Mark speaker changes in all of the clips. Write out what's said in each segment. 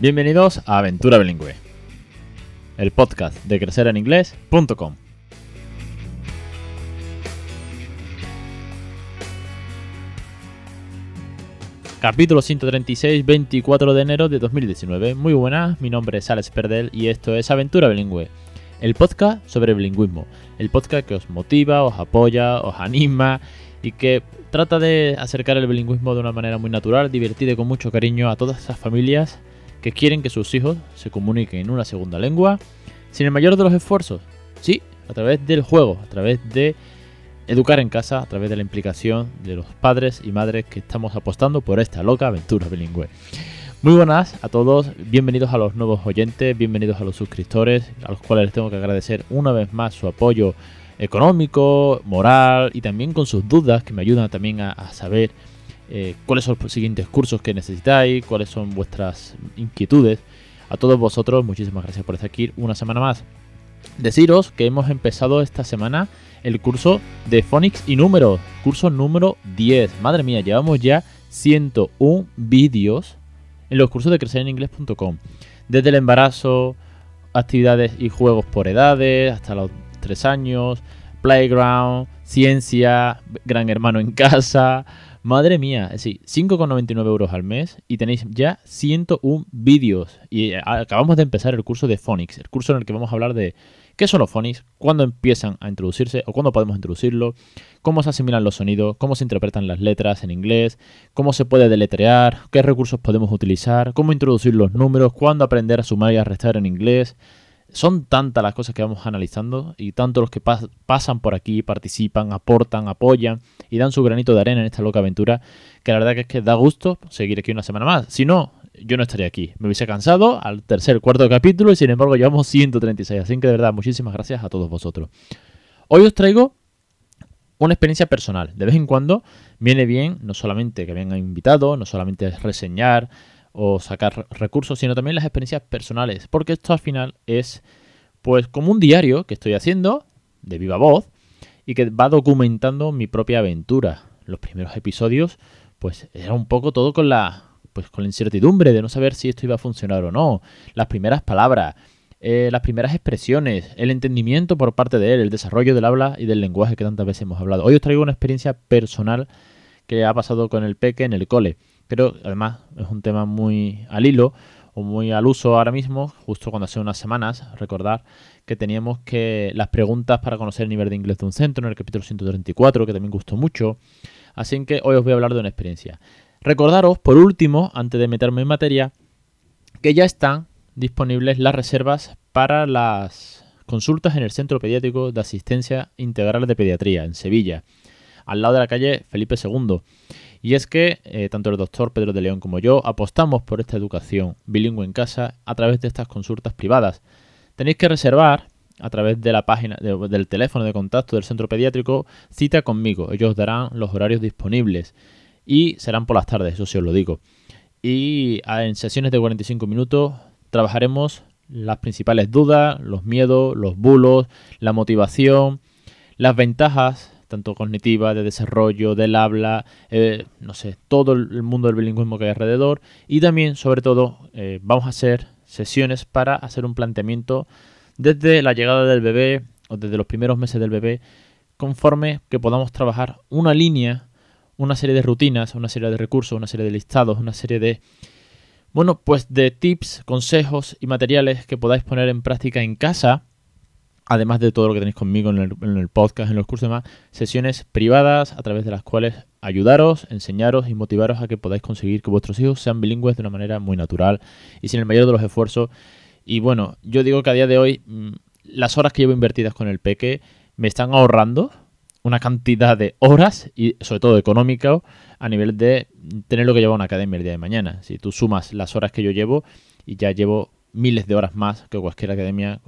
Speaker 1: Bienvenidos a Aventura Bilingüe, el podcast de crecereninglés.com. Capítulo 136, 24 de enero de 2019. Muy buenas, mi nombre es Alex Perdel y esto es Aventura Bilingüe, el podcast sobre bilingüismo, el podcast que os motiva, os apoya, os anima y que trata de acercar el bilingüismo de una manera muy natural, divertida y con mucho cariño a todas esas familias que quieren que sus hijos se comuniquen en una segunda lengua sin el mayor de los esfuerzos. Sí, a través del juego, a través de educar en casa, a través de la implicación de los padres y madres que estamos apostando por esta loca aventura bilingüe. Muy buenas a todos, bienvenidos a los nuevos oyentes, bienvenidos a los suscriptores, a los cuales les tengo que agradecer una vez más su apoyo económico, moral y también con sus dudas que me ayudan también a, saber eh, cuáles son los siguientes cursos que necesitáis, cuáles son vuestras inquietudes. A todos vosotros, muchísimas gracias por estar aquí una semana más. Deciros que hemos empezado esta semana el curso de Phonics y números, curso número 10. Madre mía, llevamos ya 101 vídeos en los cursos de crecereninglés.com. Desde el embarazo, actividades y juegos por edades, hasta los 3 años, Playground, Ciencia, Gran Hermano en Casa. Madre mía, decir, 5,99 euros al mes y tenéis ya 101 vídeos. Y eh, acabamos de empezar el curso de Phonics, el curso en el que vamos a hablar de qué son los phonics, cuándo empiezan a introducirse o cuándo podemos introducirlo, cómo se asimilan los sonidos, cómo se interpretan las letras en inglés, cómo se puede deletrear, qué recursos podemos utilizar, cómo introducir los números, cuándo aprender a sumar y a restar en inglés. Son tantas las cosas que vamos analizando y tanto los que pasan por aquí, participan, aportan, apoyan y dan su granito de arena en esta loca aventura que la verdad que es que da gusto seguir aquí una semana más. Si no, yo no estaría aquí. Me hubiese cansado al tercer, cuarto capítulo y sin embargo llevamos 136. Así que de verdad, muchísimas gracias a todos vosotros. Hoy os traigo una experiencia personal. De vez en cuando viene bien no solamente que vengan invitados, no solamente reseñar o sacar recursos, sino también las experiencias personales, porque esto al final es pues como un diario que estoy haciendo de viva voz y que va documentando mi propia aventura. Los primeros episodios pues era un poco todo con la pues con la incertidumbre de no saber si esto iba a funcionar o no, las primeras palabras, eh, las primeras expresiones, el entendimiento por parte de él, el desarrollo del habla y del lenguaje que tantas veces hemos hablado. Hoy os traigo una experiencia personal que ha pasado con el peque en el cole. Pero además es un tema muy al hilo o muy al uso ahora mismo, justo cuando hace unas semanas, recordar que teníamos que las preguntas para conocer el nivel de inglés de un centro en el capítulo 134, que también gustó mucho. Así que hoy os voy a hablar de una experiencia. Recordaros, por último, antes de meterme en materia, que ya están disponibles las reservas para las consultas en el Centro Pediátrico de Asistencia Integral de Pediatría, en Sevilla, al lado de la calle Felipe II. Y es que eh, tanto el doctor Pedro de León como yo apostamos por esta educación bilingüe en casa a través de estas consultas privadas. Tenéis que reservar a través de la página del teléfono de contacto del centro pediátrico cita conmigo. Ellos darán los horarios disponibles y serán por las tardes, eso sí os lo digo. Y en sesiones de 45 minutos trabajaremos las principales dudas, los miedos, los bulos, la motivación, las ventajas tanto cognitiva, de desarrollo, del habla, eh, no sé, todo el mundo del bilingüismo que hay alrededor. Y también, sobre todo, eh, vamos a hacer sesiones para hacer un planteamiento desde la llegada del bebé o desde los primeros meses del bebé, conforme que podamos trabajar una línea, una serie de rutinas, una serie de recursos, una serie de listados, una serie de... Bueno, pues de tips, consejos y materiales que podáis poner en práctica en casa además de todo lo que tenéis conmigo en el, podcast, en los cursos y demás, sesiones privadas a través de las cuales ayudaros, enseñaros y motivaros a que podáis conseguir que vuestros hijos sean bilingües de una manera muy natural y sin el mayor de los esfuerzos. Y bueno, yo digo que a día de hoy mm, las horas que llevo invertidas con el peque me están ahorrando una cantidad de horas y sobre todo económica a nivel de tener lo que lleva una academia el día de mañana. Si tú sumas las horas que yo llevo y ya llevo miles de horas más que cualquier academia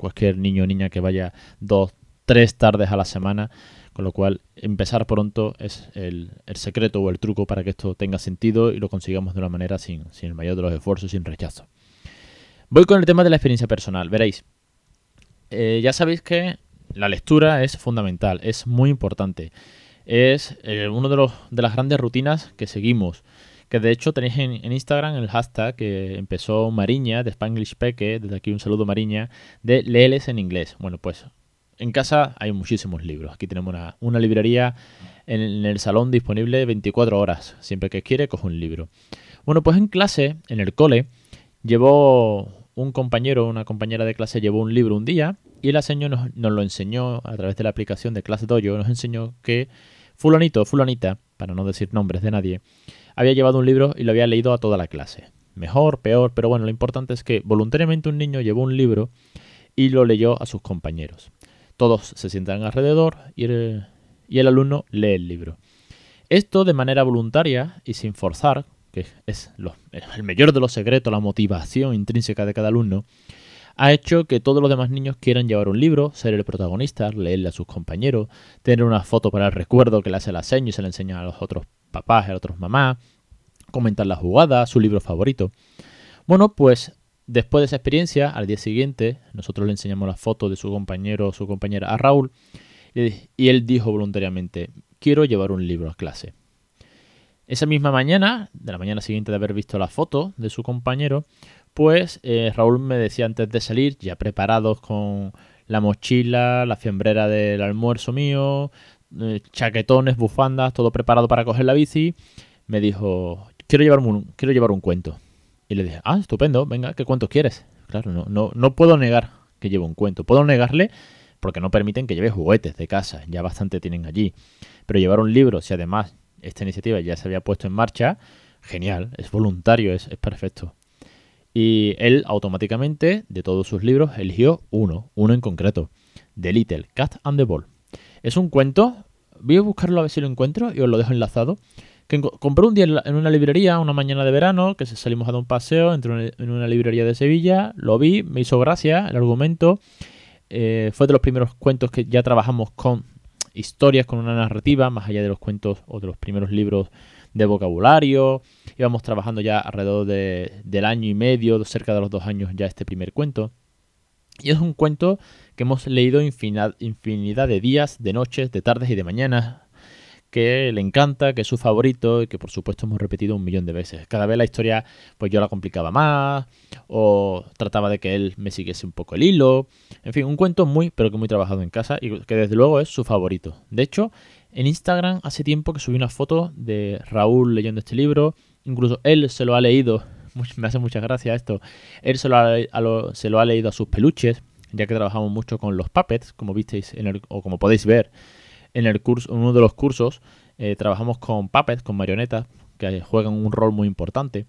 Speaker 1: cualquier niño o niña que vaya dos, tres tardes a la semana. Con lo cual, empezar pronto es el, secreto o el truco para que esto tenga sentido y lo consigamos de una manera sin, el mayor de los esfuerzos, sin rechazo. Voy con el tema de la experiencia personal. Veréis, eh, ya sabéis que la lectura es fundamental, es muy importante. Es eh, una de, de las grandes rutinas que seguimos que de hecho tenéis en, Instagram el hashtag que empezó Mariña de Spanglish Peque, desde aquí un saludo Mariña, de Leeles en inglés. Bueno, pues en casa hay muchísimos libros. Aquí tenemos una, librería en, el salón disponible 24 horas. Siempre que quiere, coge un libro. Bueno, pues en clase, en el cole, llevó un compañero, una compañera de clase llevó un libro un día y la señora nos, lo enseñó a través de la aplicación de Class Dojo, nos enseñó que fulanito, fulanita, para no decir nombres de nadie, había llevado un libro y lo había leído a toda la clase. Mejor, peor, pero bueno, lo importante es que voluntariamente un niño llevó un libro y lo leyó a sus compañeros. Todos se sientan alrededor y el, y el alumno lee el libro. Esto de manera voluntaria y sin forzar, que es el mayor de los secretos, la motivación intrínseca de cada alumno, ha hecho que todos los demás niños quieran llevar un libro, ser el protagonista, leerle a sus compañeros, tener una foto para el recuerdo que le hace la seña y se le enseña a los otros papás, los otros mamás, comentar la jugada, su libro favorito. Bueno, pues después de esa experiencia, al día siguiente, nosotros le enseñamos la foto de su compañero o su compañera a Raúl y él dijo voluntariamente, quiero llevar un libro a clase. Esa misma mañana, de la mañana siguiente de haber visto la foto de su compañero, pues eh, Raúl me decía antes de salir, ya preparados con la mochila, la fiambrera del almuerzo mío, eh, chaquetones, bufandas, todo preparado para coger la bici, me dijo, quiero, quiero llevar un cuento. Y le dije, ah, estupendo, venga, ¿qué cuentos quieres? Claro, no, no, no puedo negar que llevo un cuento. Puedo negarle porque no permiten que lleve juguetes de casa, ya bastante tienen allí. Pero llevar un libro, si además esta iniciativa ya se había puesto en marcha, genial, es voluntario, es, es perfecto. Y él automáticamente, de todos sus libros, eligió uno, uno en concreto, The Little Cat and the Ball. Es un cuento, voy a buscarlo a ver si lo encuentro y os lo dejo enlazado, que compré un día en una librería, una mañana de verano, que salimos a dar un paseo, entré en una librería de Sevilla, lo vi, me hizo gracia el argumento, eh, fue de los primeros cuentos que ya trabajamos con historias, con una narrativa, más allá de los cuentos o de los primeros libros de vocabulario. Íbamos trabajando ya alrededor de, del año y medio, cerca de los dos años ya este primer cuento. Y es un cuento que hemos leído infinidad, de días, de noches, de tardes y de mañanas que le encanta, que es su favorito y que por supuesto hemos repetido un millón de veces. Cada vez la historia pues yo la complicaba más o trataba de que él me siguiese un poco el hilo. En fin, un cuento muy pero que muy trabajado en casa y que desde luego es su favorito. De hecho, en Instagram hace tiempo que subí una foto de Raúl leyendo este libro. Incluso él se lo ha leído. Me hace mucha gracia esto. Él se lo ha, se lo ha leído a sus peluches, ya que trabajamos mucho con los puppets, como visteis en o como podéis ver en el curso, uno de los cursos eh, trabajamos con puppets, con marionetas, que juegan un rol muy importante.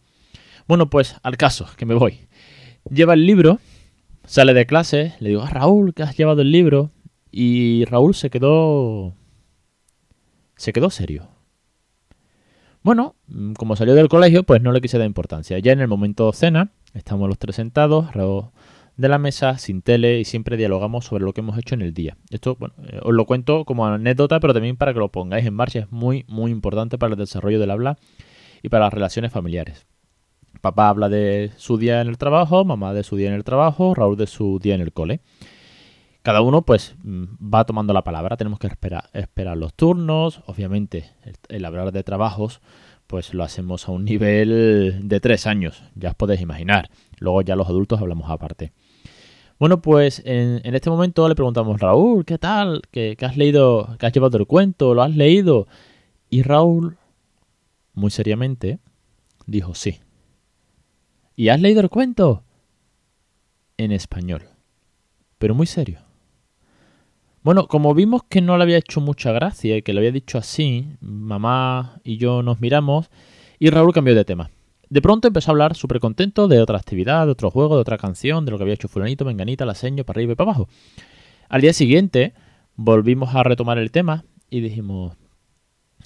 Speaker 1: Bueno, pues al caso, que me voy. Lleva el libro, sale de clase, le digo, a ah, Raúl, que has llevado el libro. Y Raúl se quedó... Se quedó serio. Bueno, mm, como salió del colegio, pues no le quise dar importancia. Ya en el momento cena, estamos los tres sentados, Raúl de la mesa, sin tele y siempre dialogamos sobre lo que hemos hecho en el día. Esto, bueno, eh, os lo cuento como anécdota, pero también para que lo pongáis en marcha. Es muy, muy importante para el desarrollo del habla y para las relaciones familiares. Papá habla de su día en el trabajo, mamá de su día en el trabajo, Raúl de su día en el cole. Cada uno pues mm, va tomando la palabra, tenemos que esperar, los turnos, obviamente el hablar de trabajos pues lo hacemos a un nivel de tres años, ya os podéis imaginar. Luego ya los adultos hablamos aparte. Bueno, pues en, este momento le preguntamos, Raúl, ¿qué tal? ¿Qué, has leído? ¿Qué has llevado el cuento? ¿Lo has leído? Y Raúl, muy seriamente, dijo, sí. ¿Y has leído el cuento? En español. Pero muy serio. Bueno, como vimos que no le había hecho mucha gracia y que lo había dicho así, mamá y yo nos miramos y Raúl cambió de tema. De pronto empezó a hablar súper contento de otra actividad, de otro juego, de otra canción, de lo que había hecho fulanito, menganita, la seño, para arriba y para abajo. Al día siguiente volvimos a retomar el tema y dijimos,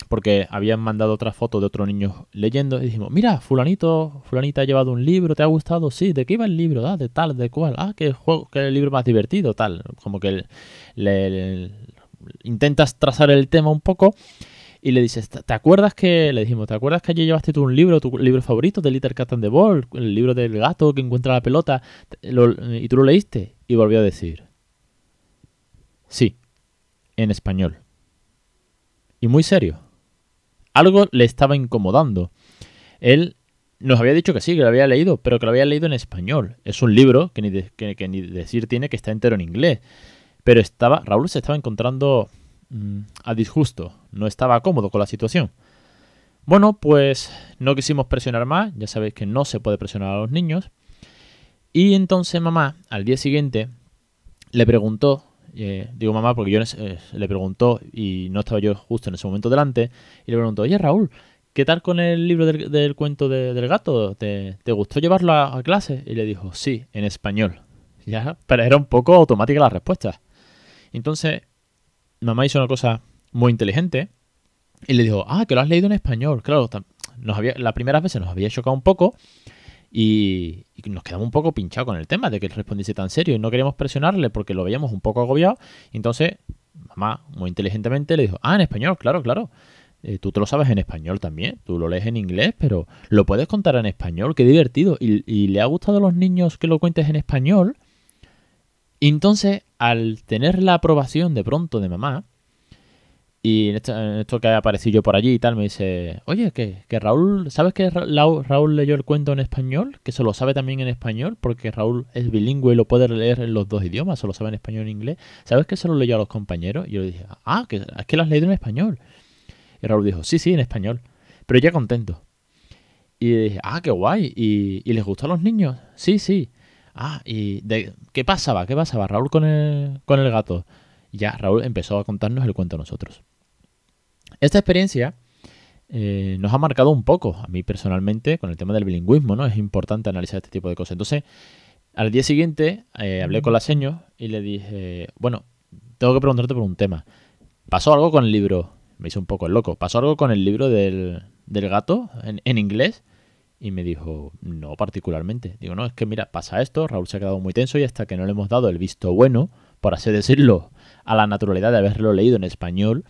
Speaker 1: porque habían mandado otra foto de otro niño leyendo y dijimos, mira, fulanito, fulanita ha llevado un libro, ¿te ha gustado? Sí, ¿de qué iba el libro? Ah, de tal, de cuál. Ah, que juego, el libro más divertido, tal. Como que intentas trazar el tema un poco y le dices, ¿te acuerdas que, le dijimos, ¿te acuerdas que ayer llevaste tú un libro, tu libro favorito de Little Cat and the Ball, el libro del gato que encuentra la pelota, y tú lo leíste? Y volvió a decir, sí, en español. Y muy serio algo le estaba incomodando. él nos había dicho que sí, que lo había leído, pero que lo había leído en español. Es un libro que ni, que, ni decir tiene que está entero en inglés. Pero estaba, Raúl se estaba encontrando mm, a disgusto, no estaba cómodo con la situación. Bueno, pues no quisimos presionar más, ya sabéis que no se puede presionar a los niños. Y entonces mamá, al día siguiente, le preguntó, eh, digo mamá porque yo eh, le preguntó y no estaba yo justo en ese momento delante, y le preguntó, oye Raúl, ¿qué tal con el libro del, cuento del gato? ¿Te, gustó llevarlo a, clase? Y le dijo, sí, en español. Ya, pero era un poco automática la respuesta. Entonces, mamá hizo una cosa muy inteligente y le dijo, ah, que lo has leído en español. Claro, nos había, las primeras veces nos había chocado un poco y, nos quedamos un poco pinchados con el tema de que él respondiese tan serio y no queríamos presionarle porque lo veíamos un poco agobiado. entonces, mamá, muy inteligentemente, le dijo, ah, en español, claro, claro. Eh, tú te lo sabes en español también, tú lo lees en inglés, pero lo puedes contar en español, qué divertido. Y, le ha gustado a los niños que lo cuentes en español. Y entonces, al tener la aprobación de pronto de mamá, y en esto, que ha aparecido yo por allí y tal, me dice, oye, que, Raúl, ¿sabes que Raúl leyó el cuento en español? Que se lo sabe también en español, porque Raúl es bilingüe y lo puede leer en los dos idiomas, se lo sabe en español y en inglés. ¿Sabes que se lo leyó a los compañeros? Y yo le dije, ah, que, es que lo has leído en español. Y Raúl dijo, sí, sí, en español. Pero ya contento. Y dije, ah, qué guay. ¿Y, les gustó a los niños? Sí, sí. Ah, ¿y de, qué pasaba? ¿Qué pasaba Raúl con el, con el gato? Y ya Raúl empezó a contarnos el cuento a nosotros. Esta experiencia eh, nos ha marcado un poco, a mí personalmente, con el tema del bilingüismo, ¿no? Es importante analizar este tipo de cosas. Entonces, al día siguiente eh, hablé con la seño y le dije, bueno, tengo que preguntarte por un tema. ¿Pasó algo con el libro me hizo un poco el loco. ¿Pasó algo con el libro del, gato en, inglés? Y me dijo, no particularmente. Digo, no, es que mira, pasa esto, Raúl se ha quedado muy tenso y hasta que no le hemos dado el visto bueno, por así decirlo, a la naturalidad de haberlo leído en español,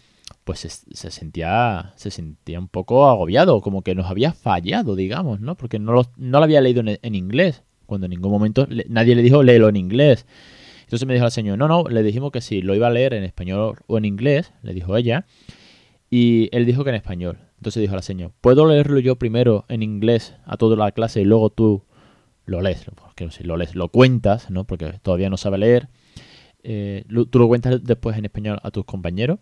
Speaker 1: pues se, sentía se sentía un poco agobiado, como que nos había fallado, digamos, ¿no? Porque no lo, no lo había leído en, inglés, cuando en ningún momento nadie le dijo léelo en inglés. Entonces me dijo la señora, no, no, le dijimos que si lo iba a leer en español o en inglés, le dijo ella, y él dijo que en español. Entonces dijo la señora, ¿puedo leerlo yo primero en inglés a toda la clase y luego tú lo lees? Porque si lo lees, lo cuentas, ¿no? Porque todavía no sabe leer. Eh, tú lo cuentas después en español a tus compañeros.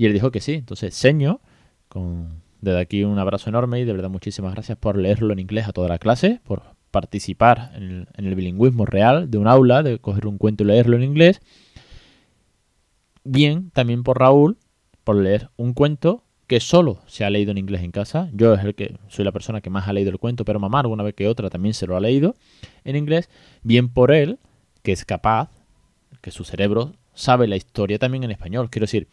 Speaker 1: Y él dijo que sí. Entonces, seño, con, desde aquí un abrazo enorme y de verdad muchísimas gracias por leerlo en inglés a toda la clase, por participar en el, en el bilingüismo real de un aula, de coger un cuento y leerlo en inglés. Bien, también por Raúl, por leer un cuento que solo se ha leído en inglés en casa. Yo es el que soy la persona que más ha leído el cuento, pero mamá alguna vez que otra también se lo ha leído en inglés. Bien por él, que es capaz, que su cerebro sabe la historia también en español. Quiero decir,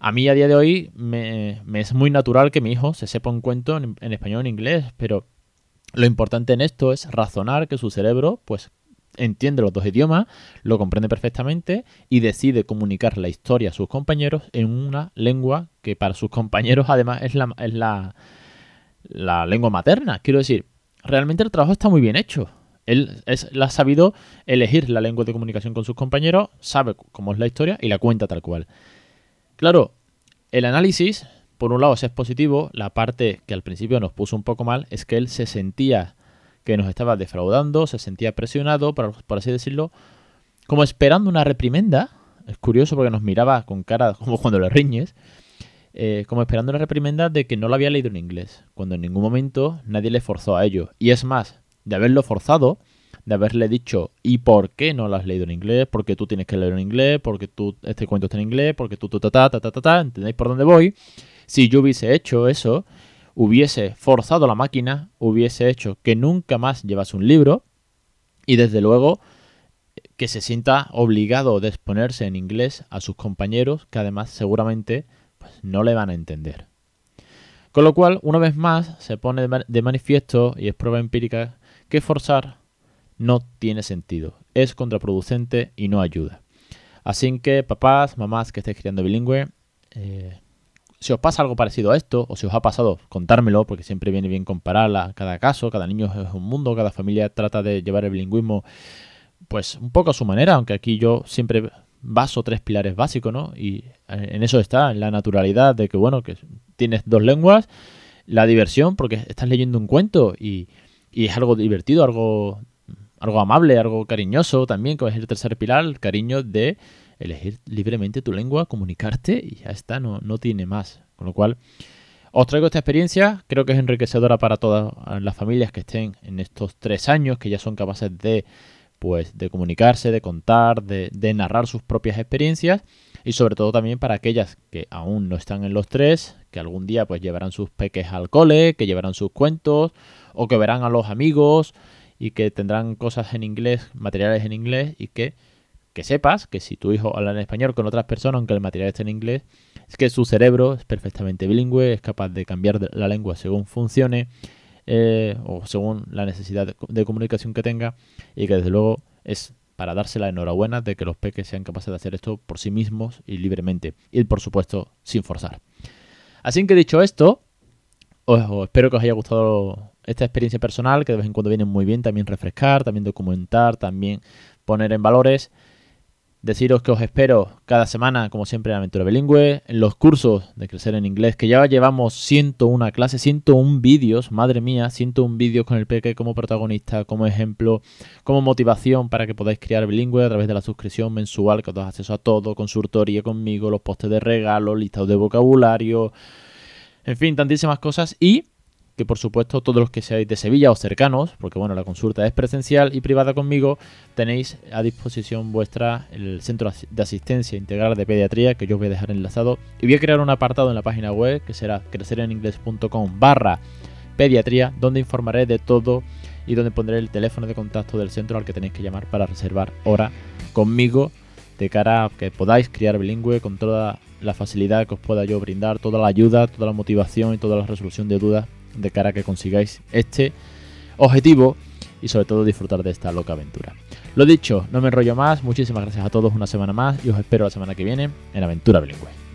Speaker 1: a mí a día de hoy me, es muy natural que mi hijo se sepa un cuento en, español o en inglés, pero lo importante en esto es razonar que su cerebro pues entiende los dos idiomas, lo comprende perfectamente y decide comunicar la historia a sus compañeros en una lengua que para sus compañeros además es la, es la, lengua materna. Quiero decir, realmente el trabajo está muy bien hecho. Él, es, ha sabido elegir la lengua de comunicación con sus compañeros, sabe cómo es la historia y la cuenta tal cual. Claro, el análisis, por un lado, es positivo. La parte que al principio nos puso un poco mal es que él se sentía que nos estaba defraudando, se sentía presionado, por, así decirlo, como esperando una reprimenda. Es curioso porque nos miraba con cara como cuando le riñes. Eh, como esperando una reprimenda de que no lo había leído en inglés, cuando en ningún momento nadie le forzó a ello. Y es más, de haberlo forzado, de haberle dicho, ¿y por qué no lo has leído en inglés? Porque tú tienes que leerlo en inglés, porque tú, este cuento está en inglés, porque tú, ta, ta, ta, ta, ta, ¿entendéis por dónde voy? Si yo hubiese hecho eso, hubiese forzado la máquina, hubiese hecho que nunca más llevase un libro y desde luego que se sienta obligado de exponerse en inglés a sus compañeros que además seguramente pues, no le van a entender. Con lo cual, una vez más, se pone de manifiesto y es prueba empírica que forzar no tiene sentido, es contraproducente y no ayuda. Así que papás, mamás que estéis criando bilingüe, eh, si os pasa algo parecido a esto, o si os ha pasado, contármelo, porque siempre viene bien comparar cada caso, cada niño es un mundo, cada familia trata de llevar el bilingüismo pues un poco a su manera, aunque aquí yo siempre baso tres pilares básicos, ¿no? Y en eso está, en la naturalidad de que, bueno, que tienes dos lenguas, la diversión, porque estás leyendo un cuento y, y es algo divertido, algo, algo amable, algo cariñoso también, que es el tercer pilar, el cariño de elegir libremente tu lengua, comunicarte y ya está, no, no tiene más. Con lo cual, os traigo esta experiencia, creo que es enriquecedora para todas las familias que estén en estos tres años, que ya son capaces de, pues, de comunicarse, de contar, de, de narrar sus propias experiencias y sobre todo también para aquellas que aún no están en los tres, que algún día pues llevarán sus peques al cole, que llevarán sus cuentos o que verán a los amigos y que tendrán cosas en inglés, materiales en inglés y que que sepas que si tu hijo habla en español con otras personas, aunque el material esté en inglés, es que su cerebro es perfectamente bilingüe, es capaz de cambiar la lengua según funcione eh, o según la necesidad de, comunicación que tenga y que desde luego es para darse la enhorabuena de que los peques sean capaces de hacer esto por sí mismos y libremente y por supuesto sin forzar. Así que dicho esto, os espero que os haya gustado esta experiencia personal, que de vez en cuando viene muy bien también refrescar, también documentar, también poner en valores. Deciros que os espero cada semana, como siempre, en Aventura Bilingüe, en los cursos de Crecer en Inglés, que ya llevamos 101 clases, 101 vídeos, madre mía, 101 vídeos con el peque como protagonista, como ejemplo, como motivación para que podáis crear bilingüe a través de la suscripción mensual, que os da acceso a todo, consultoría conmigo, los postes de regalo, listados de vocabulario, en fin, tantísimas cosas. Y que por supuesto todos los que seáis de Sevilla o cercanos, porque bueno, la consulta es presencial y privada conmigo, tenéis a disposición vuestra el centro de asistencia integral de pediatría que yo os voy a dejar enlazado. Y voy a crear un apartado en la página web que será crecereningles.com barra pediatría donde informaré de todo y donde pondré el teléfono de contacto del centro al que tenéis que llamar para reservar hora conmigo de cara a que podáis criar bilingüe con toda la facilidad que os pueda yo brindar, toda la ayuda, toda la motivación y toda la resolución de dudas de cara a que consigáis este objetivo y sobre todo disfrutar de esta loca aventura. Lo dicho, no me enrollo más, muchísimas gracias a todos una semana más y os espero la semana que viene en Aventura Bilingüe.